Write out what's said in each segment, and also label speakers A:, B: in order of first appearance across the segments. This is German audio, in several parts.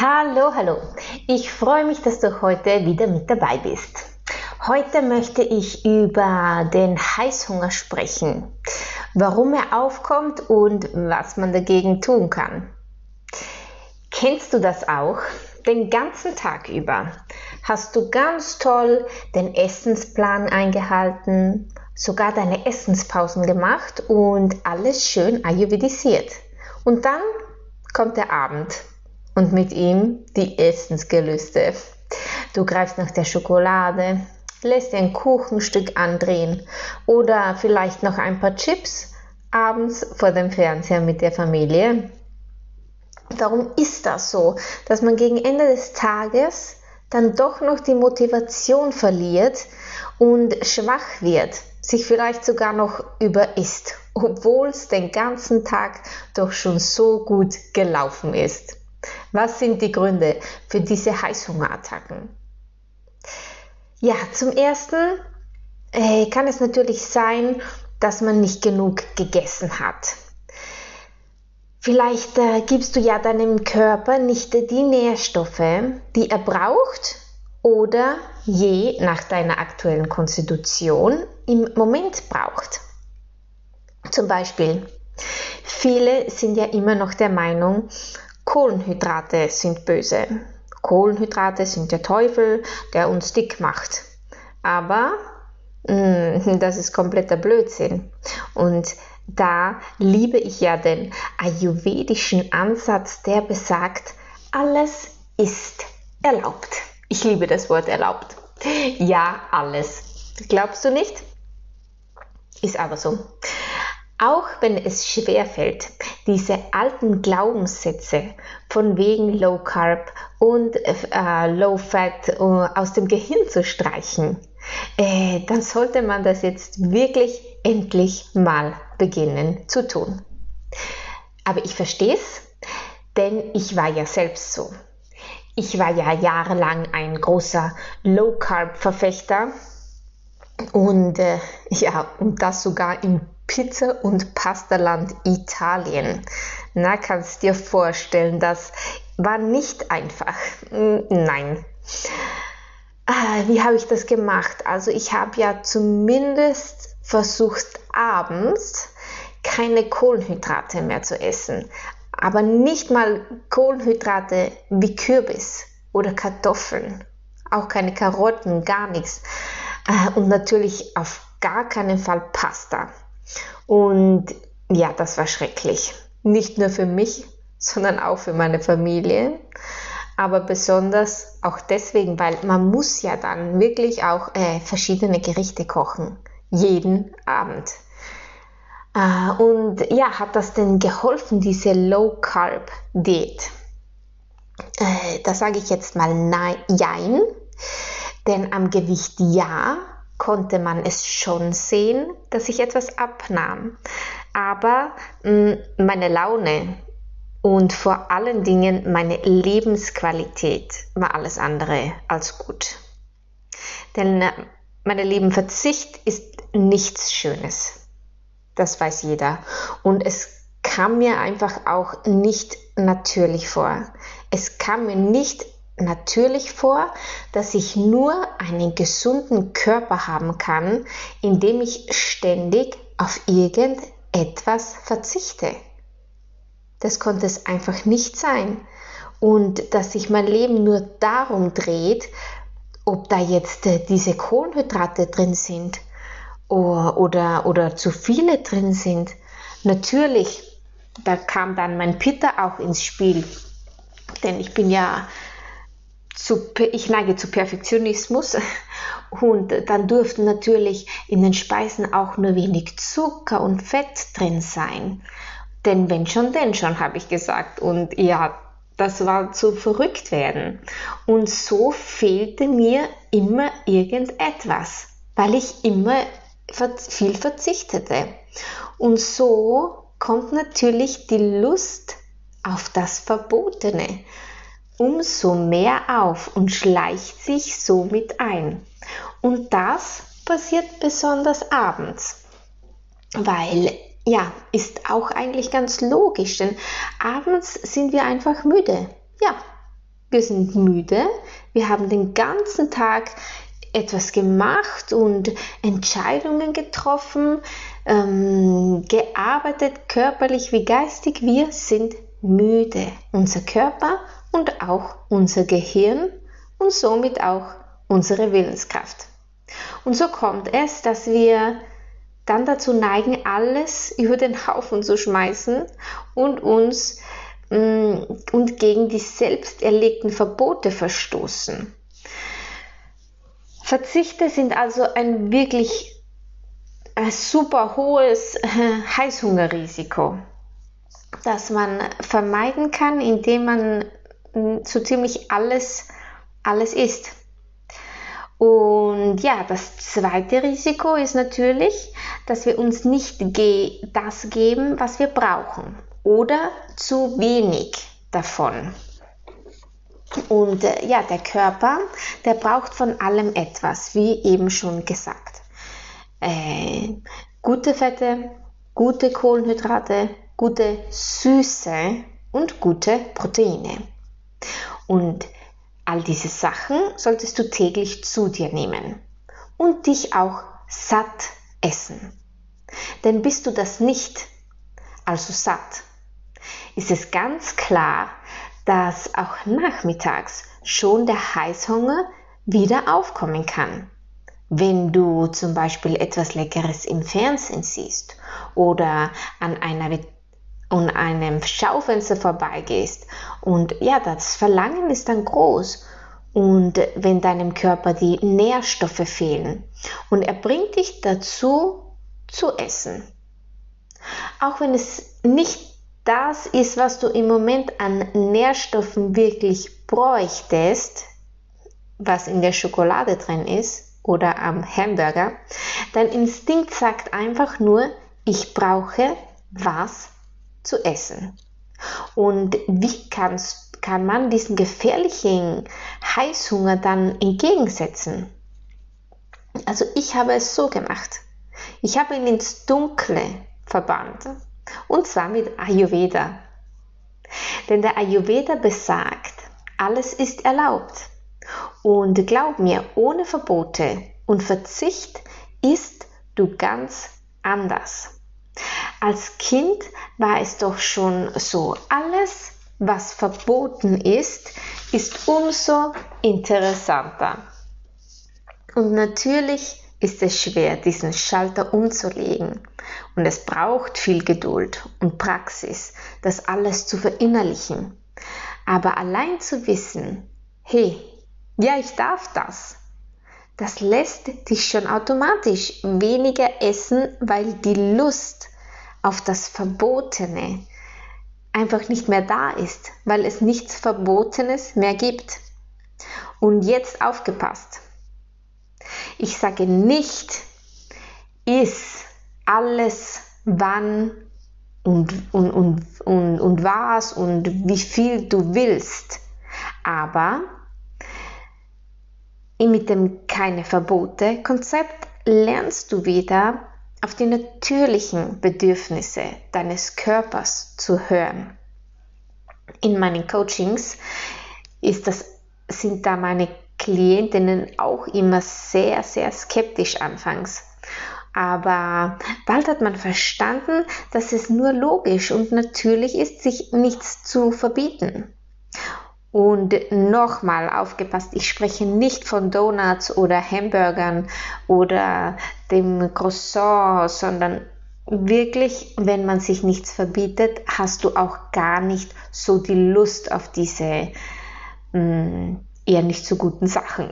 A: Hallo, hallo. Ich freue mich, dass du heute wieder mit dabei bist. Heute möchte ich über den Heißhunger sprechen, warum er aufkommt und was man dagegen tun kann. Kennst du das auch? Den ganzen Tag über hast du ganz toll den Essensplan eingehalten, sogar deine Essenspausen gemacht und alles schön ayurvedisiert. Und dann kommt der Abend und mit ihm die Essensgelüste. Du greifst nach der Schokolade, lässt ein Kuchenstück andrehen oder vielleicht noch ein paar Chips abends vor dem Fernseher mit der Familie. Warum ist das so, dass man gegen Ende des Tages dann doch noch die Motivation verliert und schwach wird, sich vielleicht sogar noch überisst, obwohl es den ganzen Tag doch schon so gut gelaufen ist? Was sind die Gründe für diese Heißhungerattacken? Ja, zum ersten äh, kann es natürlich sein, dass man nicht genug gegessen hat. Vielleicht äh, gibst du ja deinem Körper nicht die Nährstoffe, die er braucht oder je nach deiner aktuellen Konstitution im Moment braucht. Zum Beispiel, viele sind ja immer noch der Meinung, Kohlenhydrate sind böse. Kohlenhydrate sind der Teufel, der uns dick macht. Aber mh, mm, das ist kompletter Blödsinn. Und da liebe ich ja den ayurvedischen Ansatz, der besagt, alles ist erlaubt. Ich liebe das Wort erlaubt. Ja, alles. Glaubst du nicht? Ist aber so. Auch wenn es schwer fällt, diese alten Glaubenssätze von wegen Low Carb und äh, Low Fat äh, aus dem Gehirn zu streichen, äh, dann sollte man das jetzt wirklich endlich mal beginnen zu tun. Aber ich verstehe es, denn ich war ja selbst so. Ich war ja jahrelang ein großer Low Carb Verfechter und äh, ja, und das sogar im Pizza- und Pastaland Italien. Na, kannst dir vorstellen, das war nicht einfach. Hm, nein. Ah, wie habe ich das gemacht? Also ich habe ja zumindest versucht, abends keine Kohlenhydrate mehr zu essen. Aber nicht mal Kohlenhydrate wie Kürbis oder Kartoffeln. Auch keine Karotten, gar nichts. Ah, und natürlich auf gar keinen Fall Pasta. Und ja, das war schrecklich. Nicht nur für mich, sondern auch für meine Familie. Aber besonders auch deswegen, weil man muss ja dann wirklich auch äh, verschiedene Gerichte kochen. Jeden Abend. Äh, und ja, hat das denn geholfen, diese Low Carb Diät? Äh, da sage ich jetzt mal nein, jein. Denn am Gewicht ja, konnte man es schon sehen, dass ich etwas abnahm. Aber mm, meine Laune und vor allen Dingen meine Lebensqualität war alles andere als gut. Denn äh, meine Lieben, Verzicht ist nichts Schönes. Das weiß jeder. Und es kam mir einfach auch nicht natürlich vor. Es kam mir nicht natürlich vor, dass ich nur einen gesunden Körper haben kann, indem ich ständig auf irgendetwas verzichte. Das konnte es einfach nicht sein. Und dass sich mein Leben nur darum dreht, ob da jetzt äh, diese Kohlenhydrate drin sind oder, oder, oder zu viele drin sind. Natürlich, da kam dann mein Pitter auch ins Spiel. Denn ich bin ja zu, ich neige zu Perfektionismus und dann durften natürlich in den Speisen auch nur wenig Zucker und Fett drin sein. Denn wenn schon, denn schon, habe ich gesagt. Und ja, das war zu verrückt werden. Und so fehlte mir immer irgendetwas, weil ich immer viel verzichtete. Und so kommt natürlich die Lust auf das Verbotene umso mehr auf und schleicht sich somit ein. Und das passiert besonders abends, weil ja, ist auch eigentlich ganz logisch, denn abends sind wir einfach müde. Ja, wir sind müde, wir haben den ganzen Tag etwas gemacht und Entscheidungen getroffen, ähm, gearbeitet, körperlich wie geistig. Wir sind müde. Unser Körper und auch unser Gehirn und somit auch unsere Willenskraft. Und so kommt es, dass wir dann dazu neigen, alles über den Haufen zu schmeißen und uns mm, und gegen die selbst erlegten Verbote verstoßen. Verzichte sind also ein wirklich ein super hohes äh, Heißhungerrisiko, das man vermeiden kann, indem man so ziemlich alles, alles isst. Und ja, das zweite Risiko ist natürlich, dass wir uns nicht ge das geben, was wir brauchen oder zu wenig davon. Und äh, ja, der Körper, der braucht von allem etwas, wie eben schon gesagt. Äh, gute Fette, gute Kohlenhydrate, gute Süße und gute Proteine. Und All diese Sachen solltest du täglich zu dir nehmen und dich auch satt essen. Denn bist du das nicht, also satt, ist es ganz klar, dass auch nachmittags schon der Heißhunger wieder aufkommen kann. Wenn du zum Beispiel etwas Leckeres im Fernsehen siehst oder an einer an einem Schaufenster vorbeigehst. Und ja, das Verlangen ist dann groß. Und wenn deinem Körper die Nährstoffe fehlen. Und er bringt dich dazu zu essen. Auch wenn es nicht das ist, was du im Moment an Nährstoffen wirklich bräuchtest, was in der Schokolade drin ist oder am Hamburger, dein Instinkt sagt einfach nur, ich brauche was zu essen. Und wie kannst, kann man diesen gefährlichen Heißhunger dann entgegensetzen? Also ich habe es so gemacht. Ich habe ihn ins Dunkle verbannt. Und zwar mit Ayurveda. Denn der Ayurveda besagt, alles ist erlaubt. Und glaub mir, ohne Verbote und Verzicht ist du ganz anders. Als Kind war es doch schon so, alles, was verboten ist, ist umso interessanter. Und natürlich ist es schwer, diesen Schalter umzulegen. Und es braucht viel Geduld und Praxis, das alles zu verinnerlichen. Aber allein zu wissen, hey, ja, ich darf das, das lässt dich schon automatisch weniger essen, weil die Lust auf das Verbotene einfach nicht mehr da ist, weil es nichts Verbotenes mehr gibt. Und jetzt aufgepasst. Ich sage nicht, iss alles, wann und, und, und, und, und was und wie viel du willst. Aber mit dem keine Verbote Konzept lernst du wieder auf die natürlichen Bedürfnisse deines Körpers zu hören. In meinen Coachings das, sind da meine Klientinnen auch immer sehr, sehr skeptisch anfangs. Aber bald hat man verstanden, dass es nur logisch und natürlich ist, sich nichts zu verbieten. Und nochmal aufgepasst, ich spreche nicht von Donuts oder Hamburgern oder dem Croissant, sondern wirklich, wenn man sich nichts verbietet, hast du auch gar nicht so die Lust auf diese mh, mm, eher nicht so guten Sachen.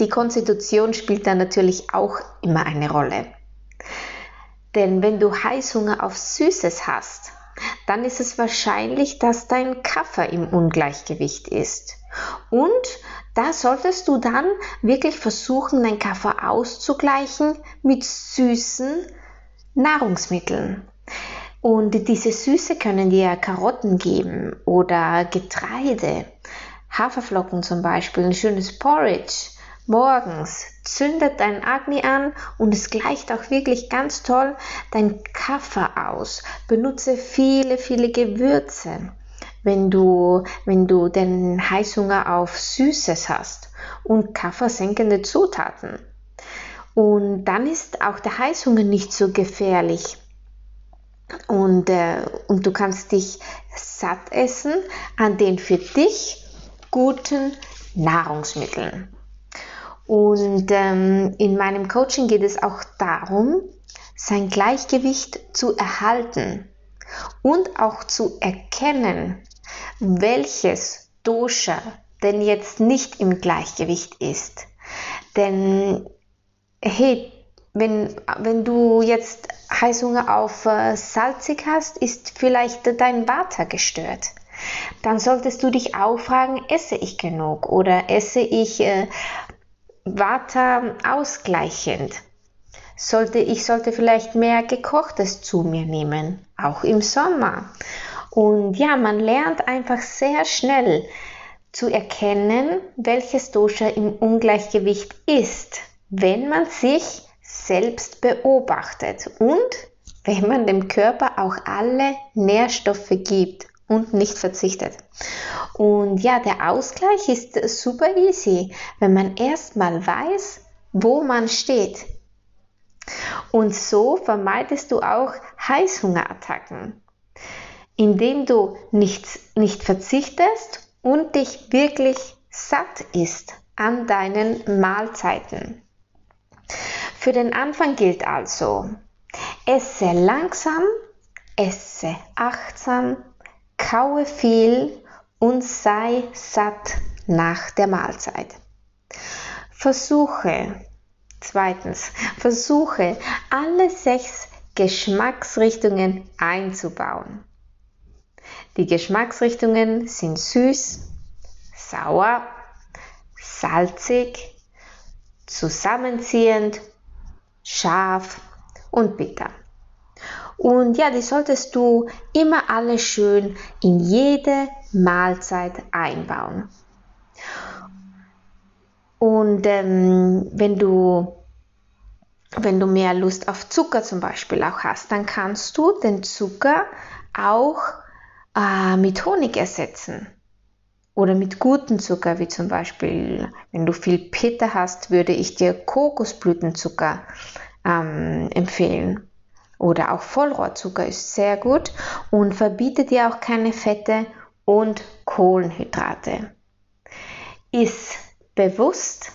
A: Die Konstitution spielt da natürlich auch immer eine Rolle. Denn wenn du Heißhunger auf Süßes hast, dann ist es wahrscheinlich, dass dein Kaffer im Ungleichgewicht ist. Und da solltest du dann wirklich versuchen, dein Kaffer auszugleichen mit süßen Nahrungsmitteln. Und diese Süße können dir Karotten geben oder Getreide, Haferflocken zum Beispiel, ein schönes Porridge morgens zündet dein Agni an und es gleicht auch wirklich ganz toll dein Kaffer aus. Benutze viele, viele Gewürze, wenn du, wenn du den Heißhunger auf Süßes hast und kaffersenkende Zutaten. Und dann ist auch der Heißhunger nicht so gefährlich. Und, äh, und du kannst dich satt essen an den für dich guten Nahrungsmitteln. Und ähm, in meinem Coaching geht es auch darum, sein Gleichgewicht zu erhalten und auch zu erkennen, welches Dosha denn jetzt nicht im Gleichgewicht ist. Denn hey, wenn, wenn du jetzt Heißhunger auf äh, salzig hast, ist vielleicht dein Vata gestört. Dann solltest du dich auch fragen, esse ich genug oder esse ich äh, Vata ausgleichend. Sollte, ich sollte vielleicht mehr Gekochtes zu mir nehmen, auch im Sommer. Und ja, man lernt einfach sehr schnell zu erkennen, welches Dosha im Ungleichgewicht ist, wenn man sich selbst beobachtet und wenn man dem Körper auch alle Nährstoffe gibt und nicht verzichtet. Und ja, der Ausgleich ist super easy, wenn man erstmal weiß, wo man steht. Und so vermeidest du auch Heißhungerattacken, indem du nichts, nicht verzichtest und dich wirklich satt isst an deinen Mahlzeiten. Für den Anfang gilt also, esse langsam, esse achtsam, kaue viel und sei satt nach der Mahlzeit. Versuche, zweitens, versuche alle sechs Geschmacksrichtungen einzubauen. Die Geschmacksrichtungen sind süß, sauer, salzig, zusammenziehend, scharf und bitter. Und ja, die solltest du immer alle schön in jede Mahlzeit einbauen. Und ähm, wenn du wenn du mehr Lust auf Zucker zum Beispiel auch hast, dann kannst du den Zucker auch äh, mit Honig ersetzen. Oder mit gutem Zucker, wie zum Beispiel, wenn du viel Peter hast, würde ich dir Kokosblütenzucker ähm, empfehlen. Oder auch Vollrohrzucker ist sehr gut und verbietet dir auch keine Fette und Kohlenhydrate. Ist bewusst,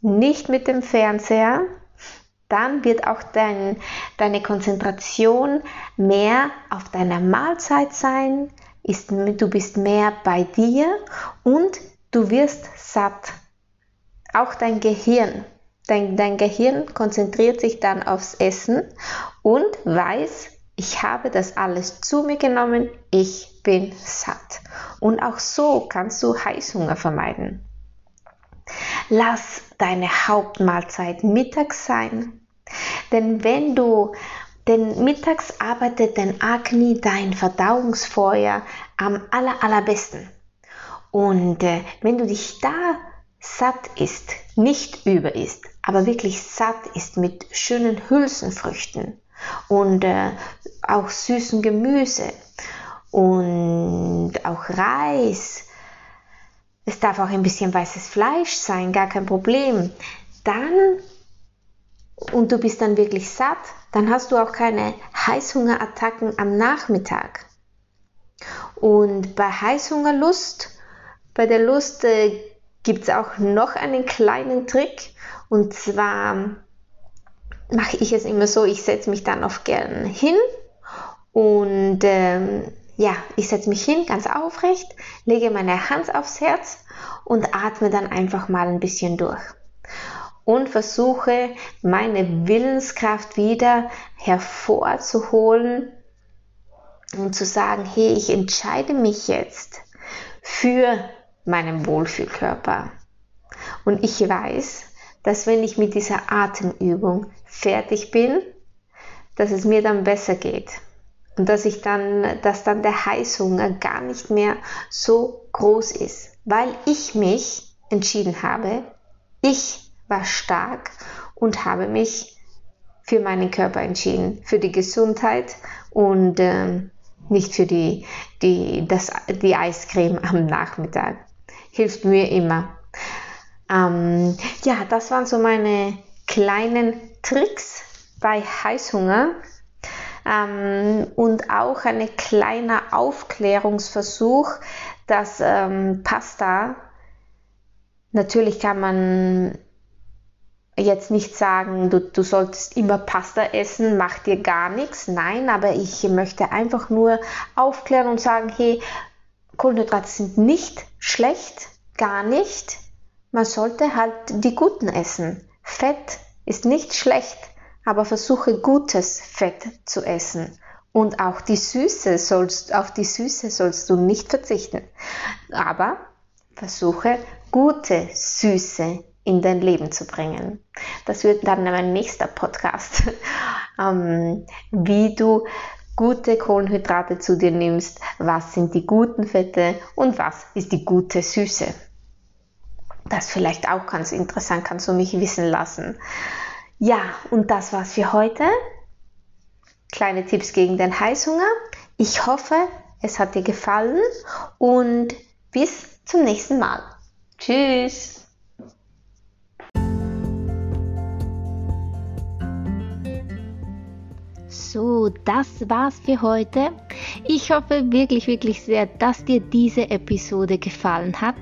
A: nicht mit dem Fernseher, dann wird auch dein, deine Konzentration mehr auf deiner Mahlzeit sein, ist, du bist mehr bei dir und du wirst satt. Auch dein Gehirn Dein, dein Gehirn konzentriert sich dann aufs Essen und weiß, ich habe das alles zu mir genommen, ich bin satt. Und auch so kannst du Heißhunger vermeiden. Lass deine Hauptmahlzeit mittags sein. Denn wenn du denn mittags arbeitet dein Agni, dein Verdauungsfeuer, am aller, allerbesten. Und äh, wenn du dich da satt ist, nicht über ist, aber wirklich satt ist mit schönen Hülsenfrüchten und äh, auch süßen Gemüse und auch Reis. Es darf auch ein bisschen weißes Fleisch sein, gar kein Problem. Dann und du bist dann wirklich satt, dann hast du auch keine Heißhungerattacken am Nachmittag. Und bei Heißhungerlust, bei der Lust äh, gibt es auch noch einen kleinen Trick. Und zwar mache ich es immer so, ich setze mich dann oft gern hin und ähm, ja, ich setze mich hin, ganz aufrecht, lege meine Hand aufs Herz und atme dann einfach mal ein bisschen durch. Und versuche meine Willenskraft wieder hervorzuholen und zu sagen, hey, ich entscheide mich jetzt für meinen Wohlfühlkörper. Und ich weiß, dass wenn ich mit dieser Atemübung fertig bin, dass es mir dann besser geht. Und dass ich dann, dass dann der Heißhunger gar nicht mehr so groß ist, weil ich mich entschieden habe, ich war stark und habe mich für meinen Körper entschieden, für die Gesundheit und ähm, nicht für die, die, das, die Eiscreme am Nachmittag. Hilft mir immer. Ähm, ja, das waren so meine kleinen Tricks bei Heißhunger ähm, und auch ein kleiner Aufklärungsversuch, dass ähm, Pasta, natürlich kann man jetzt nicht sagen, du, du solltest immer Pasta essen, macht dir gar nichts. Nein, aber ich möchte einfach nur aufklären und sagen, hey, Kohlenhydrate sind nicht schlecht, gar nicht. Man sollte halt die guten essen. Fett ist nicht schlecht, aber versuche gutes Fett zu essen. Und auch die Süße sollst, auf die Süße sollst du nicht verzichten. Aber versuche gute Süße in dein Leben zu bringen. Das wird dann mein nächster Podcast, ähm, wie du gute Kohlenhydrate zu dir nimmst, was sind die guten Fette und was ist die gute Süße. Das vielleicht auch ganz interessant, kannst du mich wissen lassen. Ja, und das war's für heute. Kleine Tipps gegen den Heißhunger. Ich hoffe, es hat dir gefallen und bis zum nächsten Mal. Tschüss!
B: So, das war's für heute. Ich hoffe wirklich, wirklich sehr, dass dir diese Episode gefallen hat,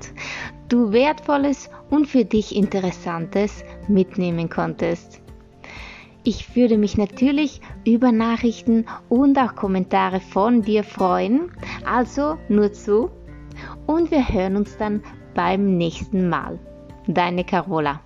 B: du wertvolles und für dich interessantes mitnehmen konntest. Ich würde mich natürlich über Nachrichten und auch Kommentare von dir freuen. Also nur zu. Und wir hören uns dann beim nächsten Mal. Deine Carola.